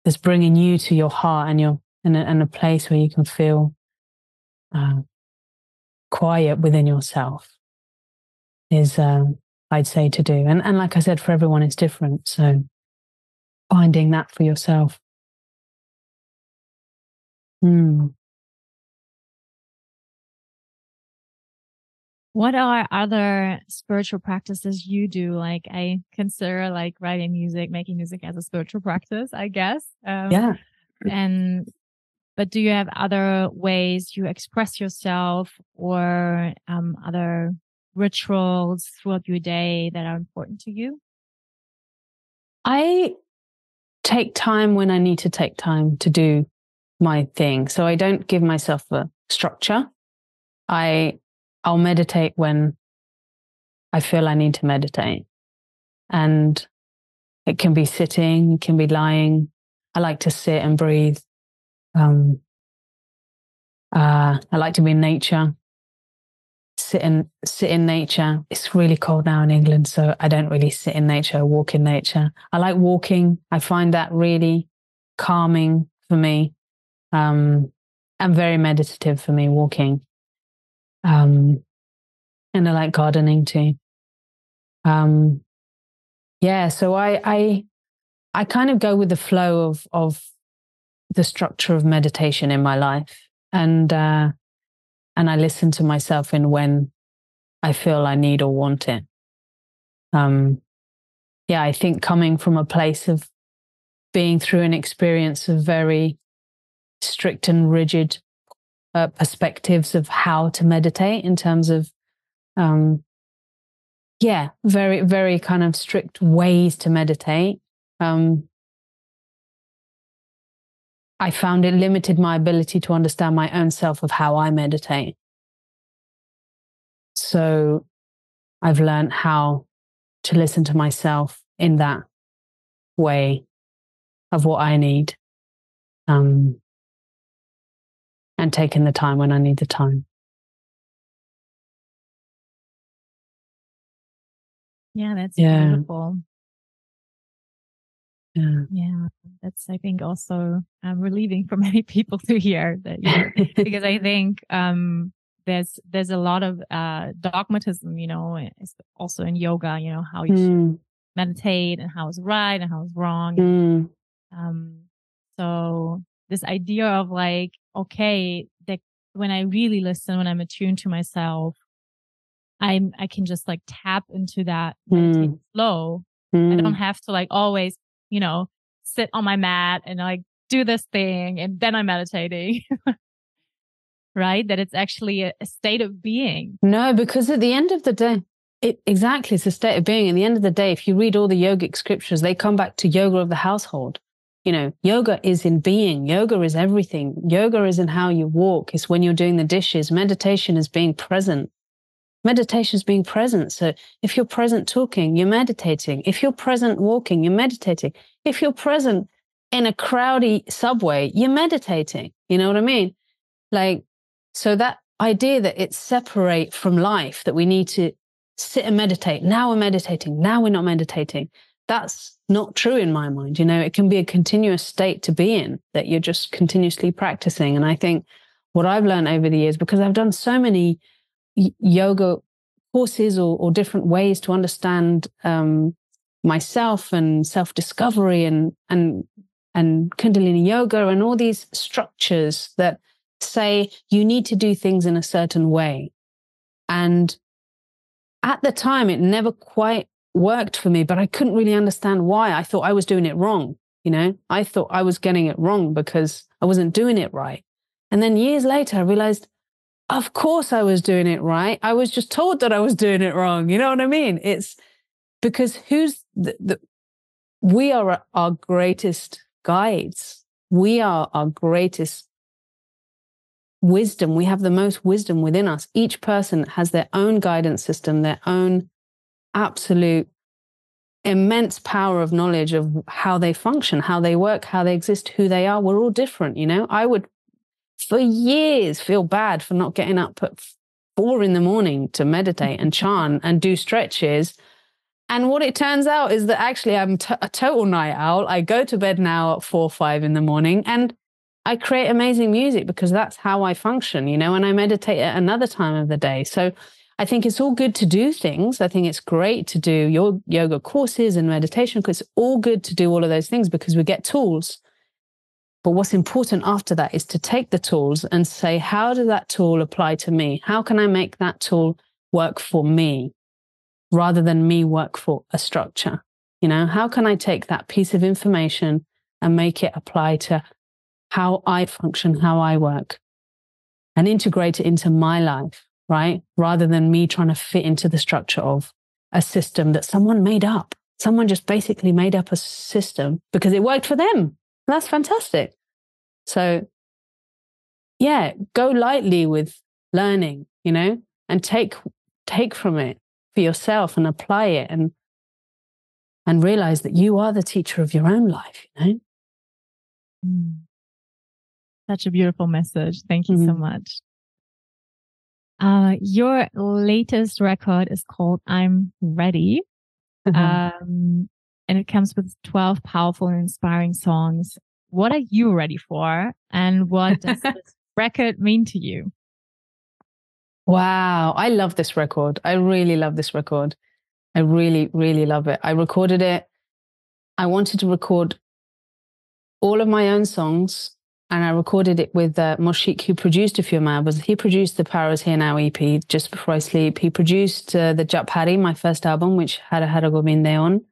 that's bringing you to your heart and your and a, and a place where you can feel uh, quiet within yourself is uh, I'd say to do. And and like I said, for everyone it's different. So finding that for yourself. Hmm. What are other spiritual practices you do? Like I consider like writing music, making music as a spiritual *laughs* practice, I guess. Um, yeah. And, but do you have other ways you express yourself or um, other rituals throughout your day that are important to you? I take time when I need to take time to do my thing. So I don't give myself a structure. I I'll meditate when I feel I need to meditate. And It can be sitting, it can be lying. I like to sit and breathe. Um, uh, I like to be in nature. Sit in sit in nature. It's really cold now in England, so I don't really sit in nature. Walk in nature. I like walking. I find that really calming for me, um, and very meditative for me. Walking, um, and I like gardening too. Um, yeah, so I I I kind of go with the flow of of the structure of meditation in my life and uh, and I listen to myself in when I feel I need or want it. Um, yeah, I think coming from a place of being through an experience of very strict and rigid uh, perspectives of how to meditate in terms of, um, yeah, very, very kind of strict ways to meditate. Um, I found it limited my ability to understand my own self of how I meditate. So I've learned how to listen to myself in that way of what I need. Um, and taking the time when I need the time. Yeah, that's yeah. beautiful. Yeah. yeah, that's I think also um, relieving for *laughs* many people to hear that you know, *laughs* because I think um, there's there's a lot of uh, dogmatism, you know, also in yoga, you know how you mm. meditate and how it's right and how it's wrong. Mm. Um, so this idea of like, okay, that when I really listen, when I'm attuned to myself, I'm I can just like tap into that mm. flow. I don't hmm. have to like always you know, sit on my mat and like do this thing and then I'm meditating. *laughs* right? That it's actually a, a, state of being. No, because at the end of the day, it, exactly, it's a state of being. At the end of the day, if you read all the yogic scriptures, they come back to yoga of the household. You know, yoga is in being. Yoga is everything. Yoga is in how you walk. It's when you're doing the dishes. Meditation is being present. Meditation is being present. So if you're present talking, you're meditating. If you're present walking, you're meditating. If you're present in a crowdy subway, you're meditating. You know what I mean? Like, so that idea that it's separate from life, that we need to sit and meditate. Now we're meditating. Now we're not meditating. That's not true in my mind. You know, it can be a continuous state to be in that you're just continuously practicing. And I think what I've learned over the years, because I've done so many yoga courses or, or different ways to understand um, myself and self discovery and and and Kundalini yoga and all these structures that say you need to do things in a certain way. And at the time, it never quite worked for me, but I couldn't really understand why. I thought I was doing it wrong. You know, I thought I was getting it wrong because I wasn't doing it right. And then years later, I realized of course I was doing it right. I was just told that I was doing it wrong. You know what I mean? It's because who's the, the we are our greatest guides. We are our greatest wisdom. We have the most wisdom within us. Each person has their own guidance system, their own absolute immense power of knowledge of how they function, how they work, how they exist, who they are. We're all different, you know. I would for years feel bad for not getting up at four in the morning to meditate and chant and do stretches. And what it turns out is that actually I'm t- a total night owl. I go to bed now at four, five in the morning and I create amazing music because that's how I function, you know, and I meditate at another time of the day. So I think it's all good to do things. I think it's great to do your yoga courses and meditation because it's all good to do all of those things because we get tools. But what's important after that is to take the tools and say, how does that tool apply to me? How can I make that tool work for me rather than me work for a structure? You know, how can I take that piece of information and make it apply to how I function, how I work, and integrate it into my life, right? Rather than me trying to fit into the structure of a system that someone made up. Someone just basically made up a system because it worked for them. That's fantastic. So, yeah, go lightly with learning, you know, and take take from it for yourself and apply it and and realize that you are the teacher of your own life, you know? Mm. Such a beautiful message. Thank you mm-hmm. so much. Uh, your latest record is called I'm Ready. Mm-hmm. Um, and it comes with 12 powerful and inspiring songs. What are you ready for? And what does *laughs* this record mean to you? Wow. I love this record. I really love this record. I really, really love it. I recorded it. I wanted to record all of my own songs and I recorded it with uh, Moshik, who produced a few of my albums. He produced the Power Is Here Now EP, Just Before I Sleep. He produced uh, the japhari my first album, which had a Hara Gobinde on.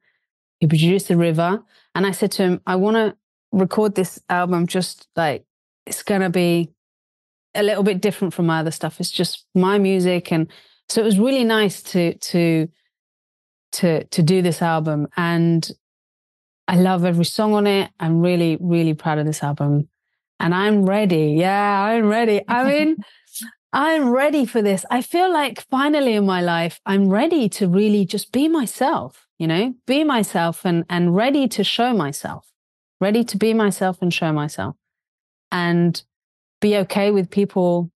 He produced The River. And I said to him, I want to record this album just like it's going to be a little bit different from my other stuff. It's just my music. And so it was really nice to, to, to, to do this album. And I love every song on it. I'm really, really proud of this album and I'm ready. Yeah, I'm ready. I mean, *laughs* I'm ready for this. I feel like finally in my life, I'm ready to really just be myself, you know, be myself and, and ready to show myself, ready to be myself and show myself and be okay with people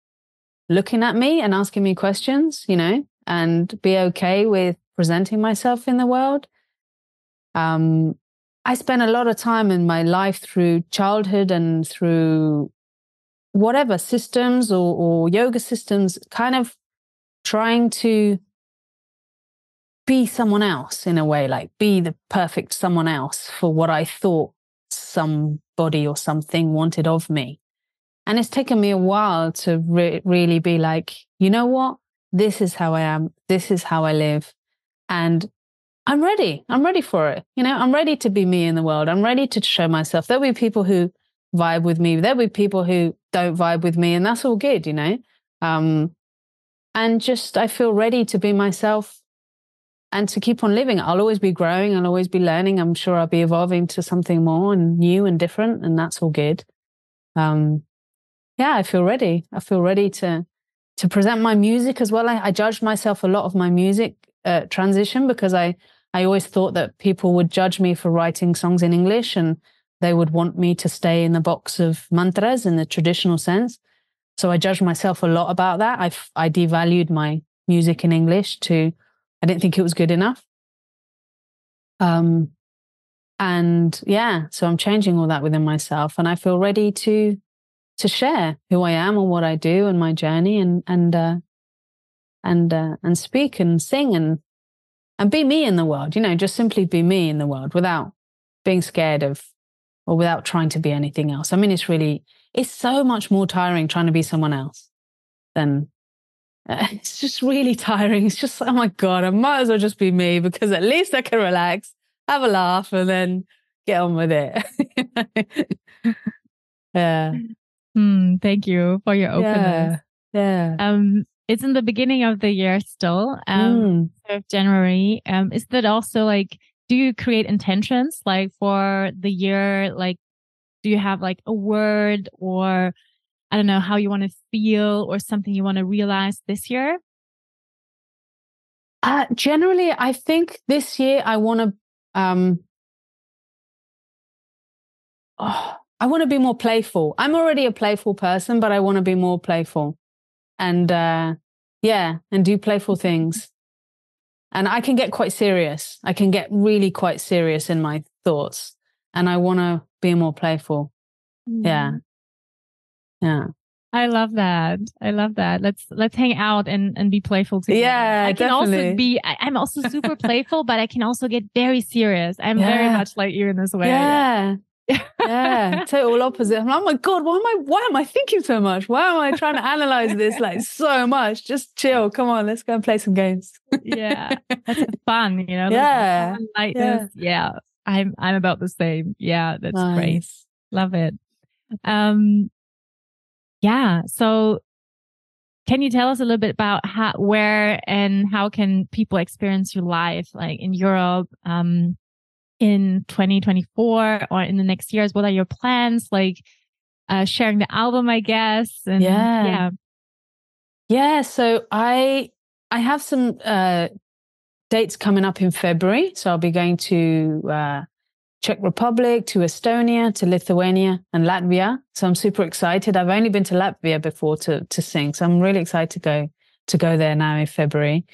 looking at me and asking me questions, you know, and be okay with presenting myself in the world. Um, I spent a lot of time in my life through childhood and through whatever systems or, or yoga systems, kind of trying to be someone else in a way, like be the perfect someone else for what I thought somebody or something wanted of me. And it's taken me a while to re- really be like, you know what? This is how I am. This is how I live. And I'm ready. I'm ready for it. You know, I'm ready to be me in the world. I'm ready to show myself. There'll be people who vibe with me. There'll be people who don't vibe with me, and that's all good, you know. Um, and just I feel ready to be myself and to keep on living. I'll always be growing. I'll always be learning. I'm sure I'll be evolving to something more and new and different, and that's all good. Um, yeah, I feel ready. I feel ready to to present my music as well. I, I judged myself a lot of my music uh, transition because I I always thought that people would judge me for writing songs in English and they would want me to stay in the box of mantras in the traditional sense. So I judged myself a lot about that. I I devalued my music in English to I didn't think it was good enough. Um and yeah, so I'm changing all that within myself and I feel ready to to share who I am and what I do and my journey and and uh and uh, and speak and sing and and be me in the world. You know, just simply be me in the world without being scared of or without trying to be anything else. I mean, it's really it's so much more tiring trying to be someone else than *laughs* it's just really tiring. It's just oh my god, I might as well just be me because at least I can relax, have a laugh, and then get on with it. *laughs* yeah. Mm, thank you for your openness. Yeah. yeah. Um, it's in the beginning of the year still, um, mm. January. Um, is that also like, do you create intentions like for the year? Like, do you have like a word or I don't know how you want to feel or something you want to realize this year? Uh, generally, I think this year I want to, um, oh, I want to be more playful. I'm already a playful person, but I want to be more playful and uh, yeah, and do playful things. And I can get quite serious. I can get really quite serious in my thoughts, and I want to be more playful. Mm. Yeah, yeah. I love that. I love that. Let's let's hang out and and be playful together. Yeah, I can definitely. also be. I, am also super *laughs* playful, but I can also get very serious. I'm yeah. very much like you in this way. Yeah, yeah, *laughs* total opposite. I'm like, oh my god, why am I? Why am I thinking so much? Why am I trying to analyze this like so much? Just chill. Come on, let's go and play some games. yeah, that's *laughs* fun. You know. Yeah, like yeah. Yeah, I'm I'm about the same. Yeah, that's nice. great. Love it. Um, yeah. So, can you tell us a little bit about how, where, and how can people experience your life, like in Europe? Um, in 2024 or in the next years? What are your plans? Like uh, sharing the album, I guess. And yeah. Yeah. Yeah. So I, I have some, uh, dates coming up in February. So I'll be going to uh, Czech Republic, to Estonia, to Lithuania, and Latvia. So I'm super excited. I've only been to Latvia before to to sing, so I'm really excited to go to go there now in February.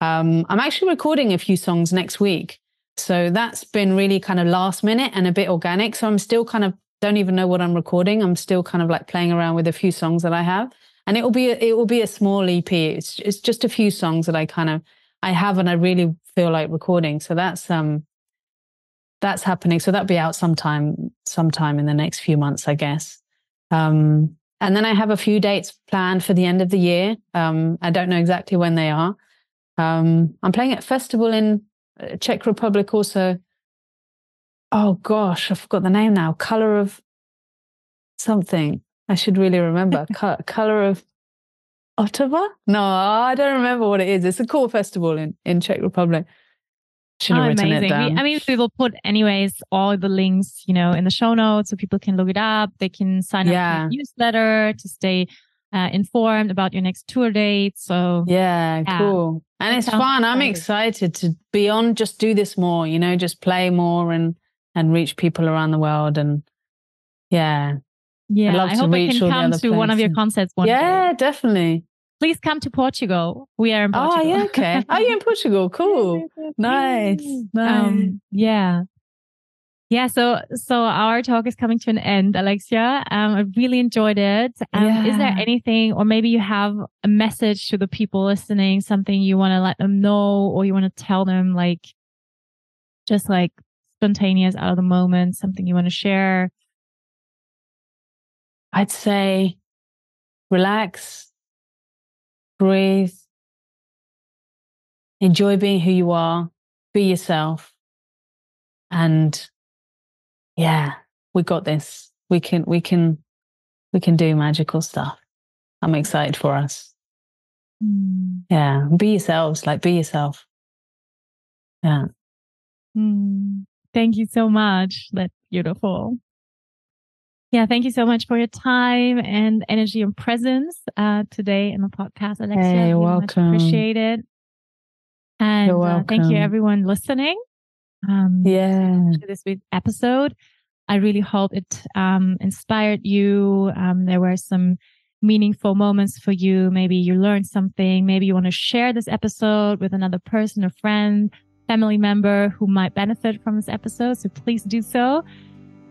Um, I'm actually recording a few songs next week, so that's been really kind of last minute and a bit organic. So I'm still kind of don't even know what I'm recording. I'm still kind of like playing around with a few songs that I have, and it will be a, it will be a small EP. It's it's just a few songs that I kind of I have and I really feel like recording. So that's um that's happening. So that'll be out sometime, sometime in the next few months, I guess. Um, and then I have a few dates planned for the end of the year. Um, I don't know exactly when they are. Um, I'm playing at a festival in uh, Czech Republic also. Oh gosh, I forgot the name now. Color of something. I should really remember. *laughs* Co- Color of Ostrava? No, I don't remember what it is. It's a cool festival in, in Czech Republic. Should have oh, written amazing. it down. We, I mean, we will put anyways all the links, you know, in the show notes so people can look it up. They can sign yeah. up to newsletter to stay uh, informed about your next tour date. So yeah, yeah. cool. And it's fun. I'm excited to be on. Just do this more. You know, just play more and and reach people around the world. And yeah, yeah. I hope I can come to one of your concerts one yeah, day. definitely please come to Portugal. We are in Portugal. Oh, yeah, okay. Are you *laughs* in Portugal? Cool. nice. Nice. Um, yeah. Yeah, so so our talk is coming to an end, Alexia. Um, I really enjoyed it. Um, yeah. Is there anything, or maybe you have a message to the people listening, something you want to let them know, or you want to tell them, like just like spontaneous out of the moment, something you want to share? I'd say relax, breathe, enjoy being who you are, be yourself. And yeah, we got this. We can, we can, we can do magical stuff. I'm excited for us. Mm. Yeah. Be yourselves, like be yourself. Yeah. Mm. Thank you so much. That's beautiful. Yeah, thank you so much for your time and energy and presence uh, today in the podcast, Alexia. Hey, you're welcome. Appreciate it. And uh, thank you, everyone listening. Um, yeah, to this week's episode. I really hope it um, inspired you. Um, there were some meaningful moments for you. Maybe you learned something. Maybe you want to share this episode with another person, a friend, family member who might benefit from this episode. So please do so.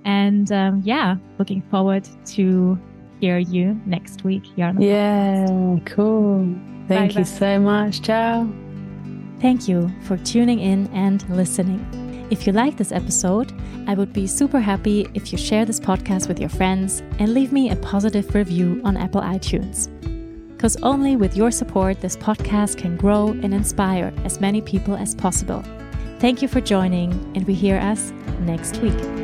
And um, yeah, looking forward to hear you next week here on the Yeah, podcast. cool. Thank bye you bye. so much. Ciao. Thank you for tuning in and listening. If you like this episode, I would be super happy if you share this podcast with your friends and leave me a positive review on Apple iTunes. Because only with your support, this podcast can grow and inspire as many people as possible. Thank you for joining, and we hear us next week.